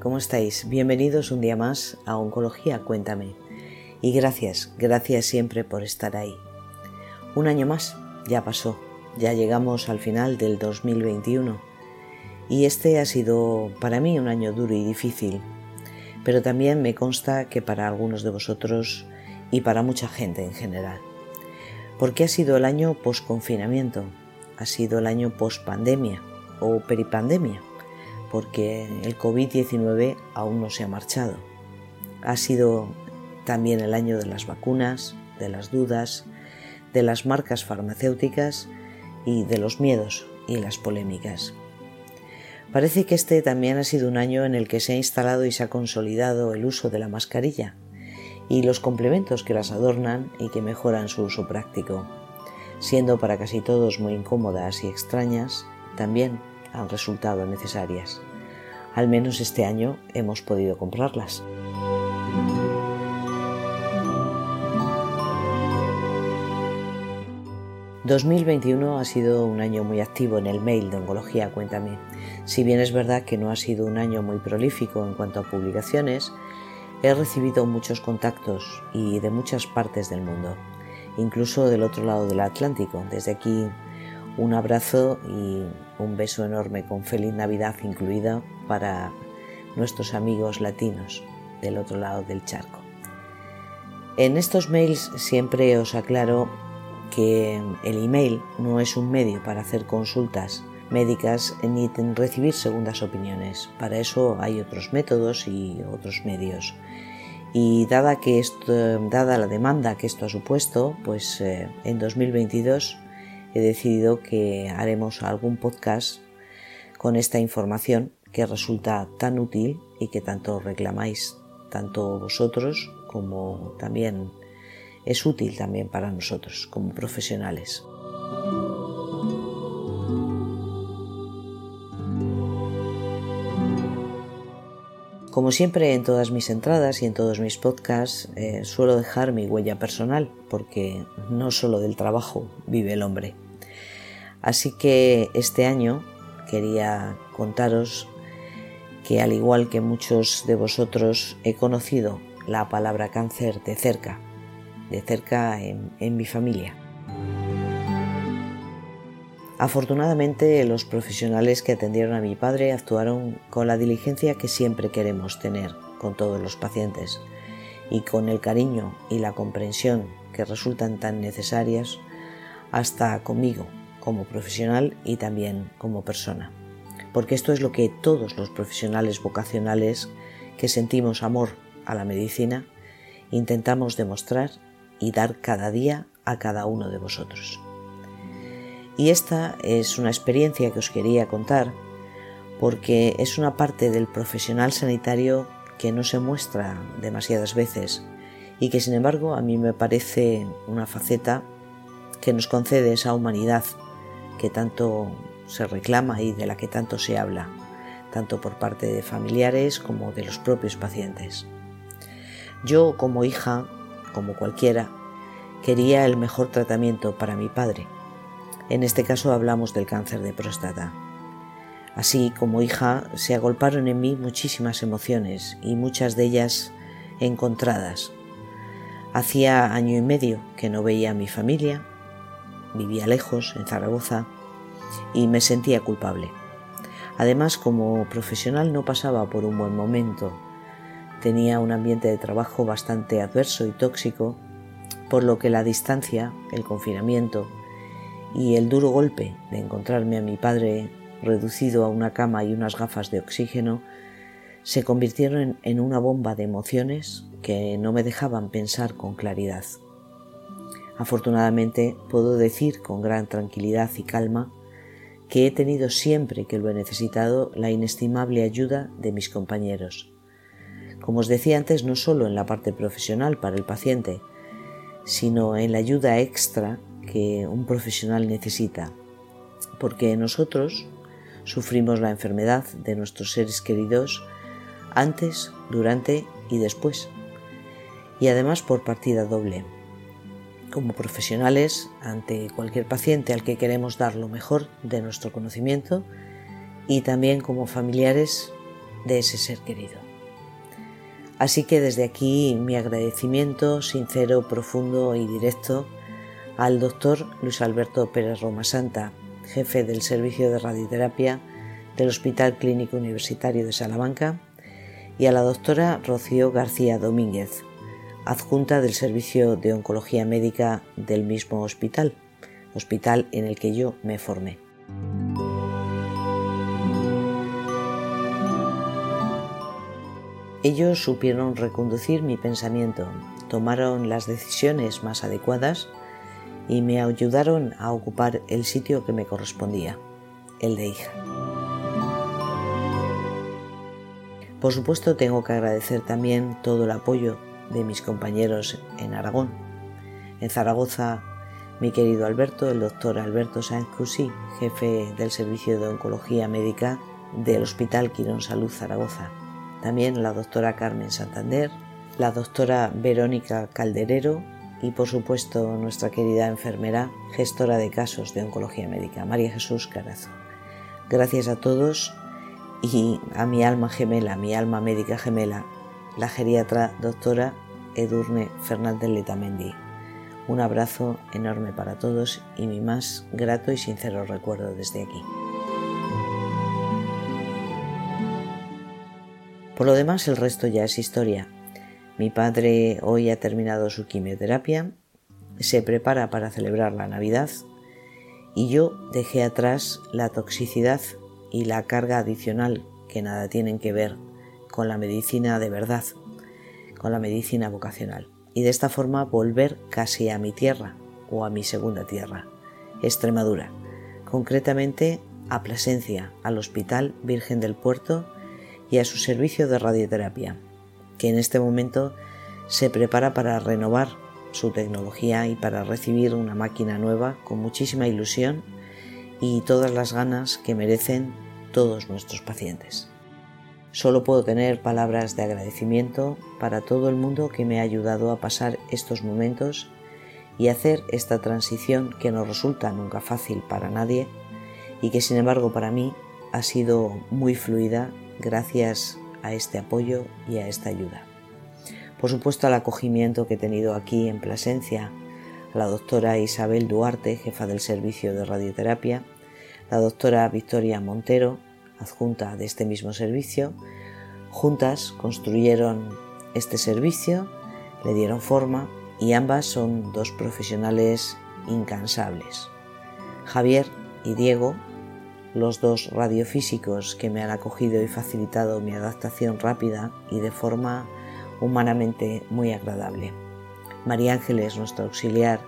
¿cómo estáis? Bienvenidos un día más a Oncología Cuéntame. Y gracias, gracias siempre por estar ahí. Un año más, ya pasó, ya llegamos al final del 2021. Y este ha sido para mí un año duro y difícil, pero también me consta que para algunos de vosotros y para mucha gente en general. Porque ha sido el año post-confinamiento, ha sido el año post-pandemia o peripandemia porque el COVID-19 aún no se ha marchado. Ha sido también el año de las vacunas, de las dudas, de las marcas farmacéuticas y de los miedos y las polémicas. Parece que este también ha sido un año en el que se ha instalado y se ha consolidado el uso de la mascarilla y los complementos que las adornan y que mejoran su uso práctico, siendo para casi todos muy incómodas y extrañas, también han resultado necesarias. Al menos este año hemos podido comprarlas. ...2021 ha sido un año muy activo en el mail de Oncología Cuéntame. Si bien es verdad que no ha sido un año muy prolífico en cuanto a publicaciones, he recibido muchos contactos y de muchas partes del mundo, incluso del otro lado del Atlántico. Desde aquí un abrazo y un beso enorme con feliz Navidad incluida para nuestros amigos latinos del otro lado del charco. En estos mails siempre os aclaro que el email no es un medio para hacer consultas médicas ni recibir segundas opiniones. Para eso hay otros métodos y otros medios. Y dada, que esto, dada la demanda que esto ha supuesto, pues eh, en 2022 he decidido que haremos algún podcast con esta información que resulta tan útil y que tanto reclamáis, tanto vosotros como también es útil también para nosotros como profesionales. Como siempre en todas mis entradas y en todos mis podcasts eh, suelo dejar mi huella personal porque no solo del trabajo vive el hombre. Así que este año quería contaros que al igual que muchos de vosotros he conocido la palabra cáncer de cerca, de cerca en, en mi familia. Afortunadamente los profesionales que atendieron a mi padre actuaron con la diligencia que siempre queremos tener con todos los pacientes y con el cariño y la comprensión que resultan tan necesarias hasta conmigo como profesional y también como persona. Porque esto es lo que todos los profesionales vocacionales que sentimos amor a la medicina intentamos demostrar y dar cada día a cada uno de vosotros. Y esta es una experiencia que os quería contar porque es una parte del profesional sanitario que no se muestra demasiadas veces y que sin embargo a mí me parece una faceta que nos concede esa humanidad que tanto se reclama y de la que tanto se habla, tanto por parte de familiares como de los propios pacientes. Yo como hija, como cualquiera, quería el mejor tratamiento para mi padre en este caso hablamos del cáncer de próstata. Así como hija se agolparon en mí muchísimas emociones y muchas de ellas encontradas. Hacía año y medio que no veía a mi familia, vivía lejos, en Zaragoza, y me sentía culpable. Además, como profesional no pasaba por un buen momento. Tenía un ambiente de trabajo bastante adverso y tóxico, por lo que la distancia, el confinamiento y el duro golpe de encontrarme a mi padre reducido a una cama y unas gafas de oxígeno se convirtieron en una bomba de emociones que no me dejaban pensar con claridad. Afortunadamente puedo decir con gran tranquilidad y calma que he tenido siempre que lo he necesitado la inestimable ayuda de mis compañeros. Como os decía antes, no solo en la parte profesional para el paciente, sino en la ayuda extra que un profesional necesita, porque nosotros sufrimos la enfermedad de nuestros seres queridos antes, durante y después, y además por partida doble. Como profesionales, ante cualquier paciente al que queremos dar lo mejor de nuestro conocimiento, y también como familiares de ese ser querido. Así que desde aquí mi agradecimiento sincero, profundo y directo al doctor Luis Alberto Pérez Roma Santa, jefe del Servicio de Radioterapia del Hospital Clínico Universitario de Salamanca, y a la doctora Rocío García Domínguez, adjunta del Servicio de Oncología Médica del mismo hospital, hospital en el que yo me formé. Ellos supieron reconducir mi pensamiento, tomaron las decisiones más adecuadas y me ayudaron a ocupar el sitio que me correspondía, el de hija. Por supuesto tengo que agradecer también todo el apoyo de mis compañeros en Aragón. En Zaragoza, mi querido Alberto, el doctor Alberto Sáenz Cusí, jefe del Servicio de Oncología Médica del Hospital Quirón Salud Zaragoza. También la doctora Carmen Santander, la doctora Verónica Calderero y por supuesto nuestra querida enfermera, gestora de casos de oncología médica, María Jesús Carazo. Gracias a todos y a mi alma gemela, mi alma médica gemela, la geriatra doctora Edurne Fernández Letamendi. Un abrazo enorme para todos y mi más grato y sincero recuerdo desde aquí. Por lo demás, el resto ya es historia. Mi padre hoy ha terminado su quimioterapia, se prepara para celebrar la Navidad y yo dejé atrás la toxicidad y la carga adicional que nada tienen que ver con la medicina de verdad, con la medicina vocacional. Y de esta forma volver casi a mi tierra o a mi segunda tierra, Extremadura, concretamente a Plasencia, al Hospital Virgen del Puerto y a su servicio de radioterapia, que en este momento se prepara para renovar su tecnología y para recibir una máquina nueva con muchísima ilusión y todas las ganas que merecen todos nuestros pacientes. Solo puedo tener palabras de agradecimiento para todo el mundo que me ha ayudado a pasar estos momentos y hacer esta transición que no resulta nunca fácil para nadie y que sin embargo para mí ha sido muy fluida gracias a este apoyo y a esta ayuda. Por supuesto al acogimiento que he tenido aquí en Plasencia, a la doctora Isabel Duarte, jefa del servicio de radioterapia, la doctora Victoria Montero, adjunta de este mismo servicio, juntas construyeron este servicio, le dieron forma y ambas son dos profesionales incansables. Javier y Diego, los dos radiofísicos que me han acogido y facilitado mi adaptación rápida y de forma humanamente muy agradable. María Ángeles, nuestro auxiliar,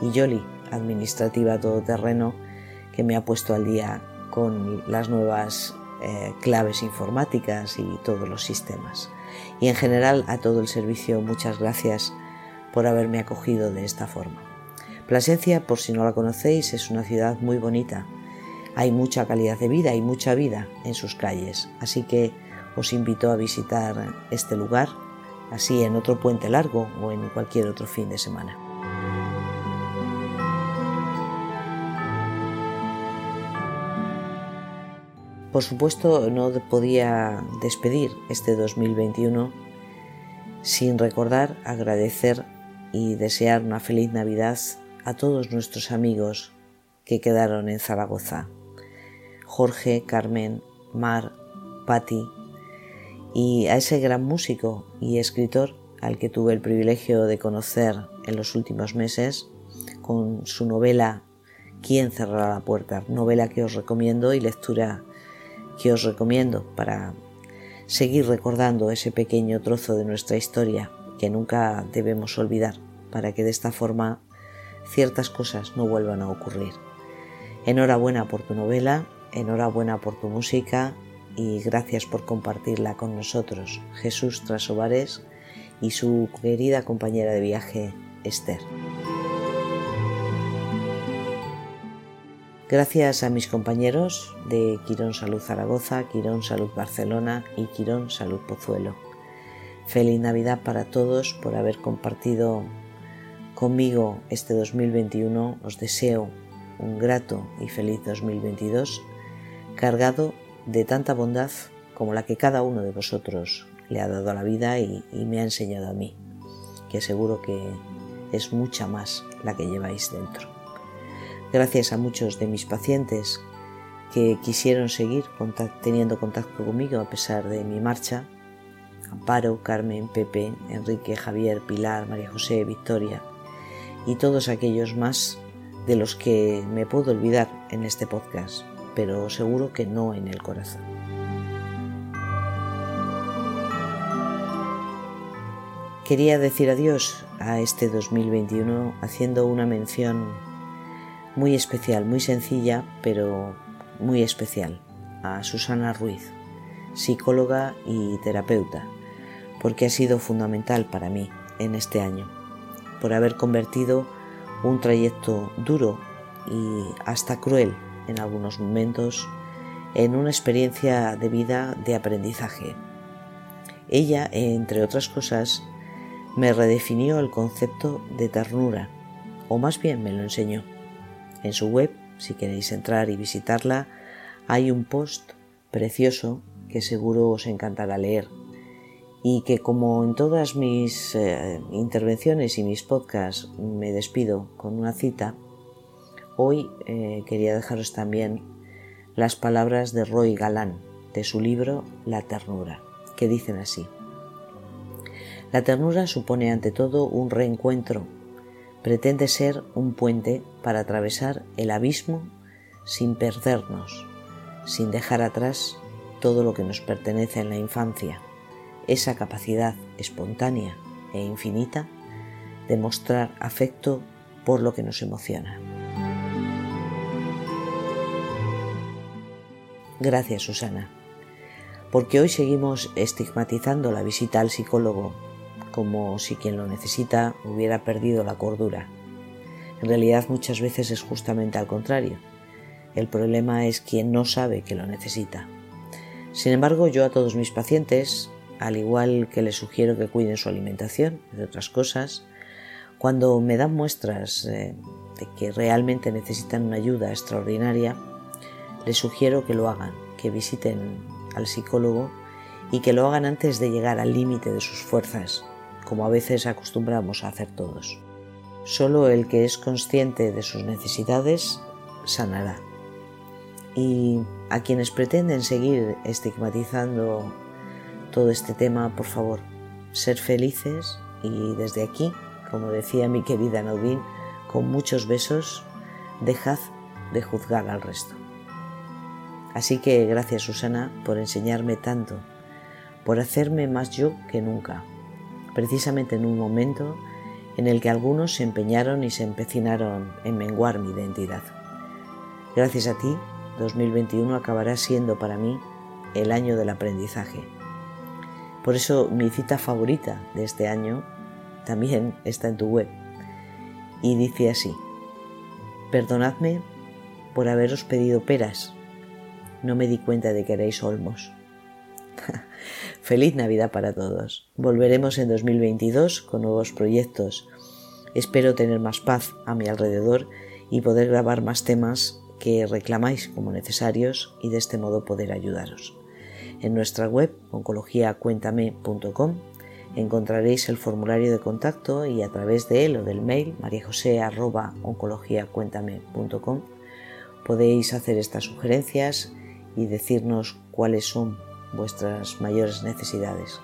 y Yoli, administrativa todoterreno, que me ha puesto al día con las nuevas eh, claves informáticas y todos los sistemas. Y en general a todo el servicio muchas gracias por haberme acogido de esta forma. Plasencia, por si no la conocéis, es una ciudad muy bonita. Hay mucha calidad de vida y mucha vida en sus calles, así que os invito a visitar este lugar, así en otro puente largo o en cualquier otro fin de semana. Por supuesto, no podía despedir este 2021 sin recordar, agradecer y desear una feliz Navidad a todos nuestros amigos que quedaron en Zaragoza. Jorge, Carmen, Mar, Patti y a ese gran músico y escritor al que tuve el privilegio de conocer en los últimos meses con su novela ¿Quién cerrará la puerta? Novela que os recomiendo y lectura que os recomiendo para seguir recordando ese pequeño trozo de nuestra historia que nunca debemos olvidar para que de esta forma ciertas cosas no vuelvan a ocurrir. Enhorabuena por tu novela, enhorabuena por tu música y gracias por compartirla con nosotros, Jesús Trasovares y su querida compañera de viaje, Esther. Gracias a mis compañeros de Quirón Salud Zaragoza, Quirón Salud Barcelona y Quirón Salud Pozuelo. Feliz Navidad para todos por haber compartido conmigo este 2021. Os deseo un grato y feliz 2022 cargado de tanta bondad como la que cada uno de vosotros le ha dado a la vida y, me ha enseñado a mí, que seguro que es mucha más la que lleváis dentro. Gracias a muchos de mis pacientes que quisieron seguir teniendo contacto conmigo a pesar de mi marcha, Amparo, Carmen, Pepe, Enrique, Javier, Pilar, María José, Victoria y todos aquellos más de los que me puedo olvidar en este podcast, pero seguro que no en el corazón. Quería decir adiós a este 2021 haciendo una mención muy especial, muy sencilla, pero muy especial, a Susana Ruiz, psicóloga y terapeuta, porque ha sido fundamental para mí en este año, por haber convertido un trayecto duro y hasta cruel en algunos momentos en una experiencia de vida de aprendizaje. Ella, entre otras cosas, me redefinió el concepto de ternura, o más bien me lo enseñó. En su web, si queréis entrar y visitarla, hay un post precioso que seguro os encantará leer y que como en todas mis eh, intervenciones y mis podcasts me despido con una cita, hoy eh, quería dejaros también las palabras de Roy Galán de su libro La ternura, que dicen así. La ternura supone ante todo un reencuentro, pretende ser un puente para atravesar el abismo sin perdernos, sin dejar atrás todo lo que nos pertenece en la infancia esa capacidad espontánea e infinita de mostrar afecto por lo que nos emociona. Gracias, Susana, porque hoy seguimos estigmatizando la visita al psicólogo como si quien lo necesita hubiera perdido la cordura. En realidad muchas veces es justamente al contrario. El problema es quien no sabe que lo necesita. Sin embargo, yo a todos mis pacientes al igual que les sugiero que cuiden su alimentación, de otras cosas, cuando me dan muestras eh, de que realmente necesitan una ayuda extraordinaria, les sugiero que lo hagan, que visiten al psicólogo y que lo hagan antes de llegar al límite de sus fuerzas, como a veces acostumbramos a hacer todos. Solo el que es consciente de sus necesidades sanará. Y a quienes pretenden seguir estigmatizando todo este tema, por favor, ser felices y desde aquí, como decía mi querida Naudín, con muchos besos, dejad de juzgar al resto. Así que gracias Susana por enseñarme tanto, por hacerme más yo que nunca, precisamente en un momento en el que algunos se empeñaron y se empecinaron en menguar mi identidad. Gracias a ti, 2021 acabará siendo para mí el año del aprendizaje por eso mi cita favorita de este año también está en tu web y dice así, perdonadme por haberos pedido peras, no me di cuenta de que erais olmos. Feliz Navidad para todos. Volveremos en 2022 con nuevos proyectos. Espero tener más paz a mi alrededor y poder grabar más temas que reclamáis como necesarios y de este modo poder ayudaros. En nuestra web oncologiacuéntame.com encontraréis el formulario de contacto y a través de él o del mail mariajose.oncologiacuéntame.com podéis hacer estas sugerencias y decirnos cuáles son vuestras mayores necesidades.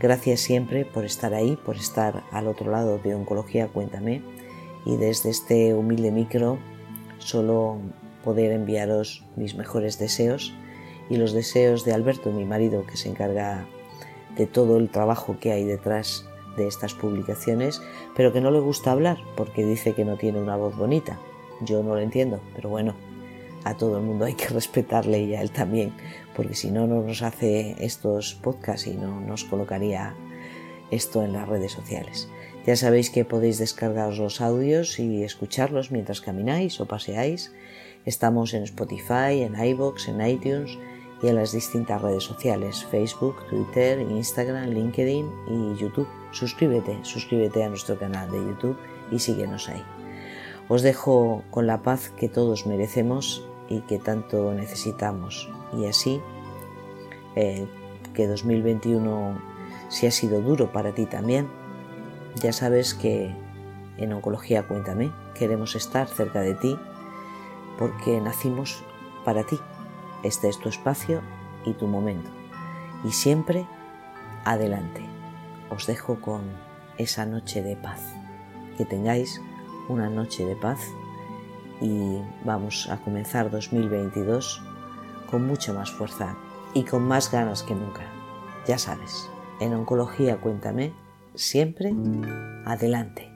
Gracias siempre por estar ahí, por estar al otro lado de Oncología Cuéntame y desde este humilde micro solo poder enviaros mis mejores deseos y los deseos de Alberto, mi marido, que se encarga de todo el trabajo que hay detrás de estas publicaciones, pero que no le gusta hablar porque dice que no tiene una voz bonita. Yo no lo entiendo, pero bueno, a todo el mundo hay que respetarle y a él también, porque si no, no nos hace estos podcasts y no nos colocaría esto en las redes sociales. Ya sabéis que podéis descargar los audios y escucharlos mientras camináis o paseáis. Estamos en Spotify, en iBox, en iTunes y en las distintas redes sociales, Facebook, Twitter, Instagram, LinkedIn y YouTube. Suscríbete, suscríbete a nuestro canal de YouTube y síguenos ahí. Os dejo con la paz que todos merecemos y que tanto necesitamos. Y así, eh, que 2021 si ha sido duro para ti también. Ya sabes que en Oncología Cuéntame queremos estar cerca de ti porque nacimos para ti. Este es tu espacio y tu momento. Y siempre adelante. Os dejo con esa noche de paz. Que tengáis una noche de paz y vamos a comenzar 2022 con mucha más fuerza y con más ganas que nunca. Ya sabes, en Oncología Cuéntame, siempre adelante.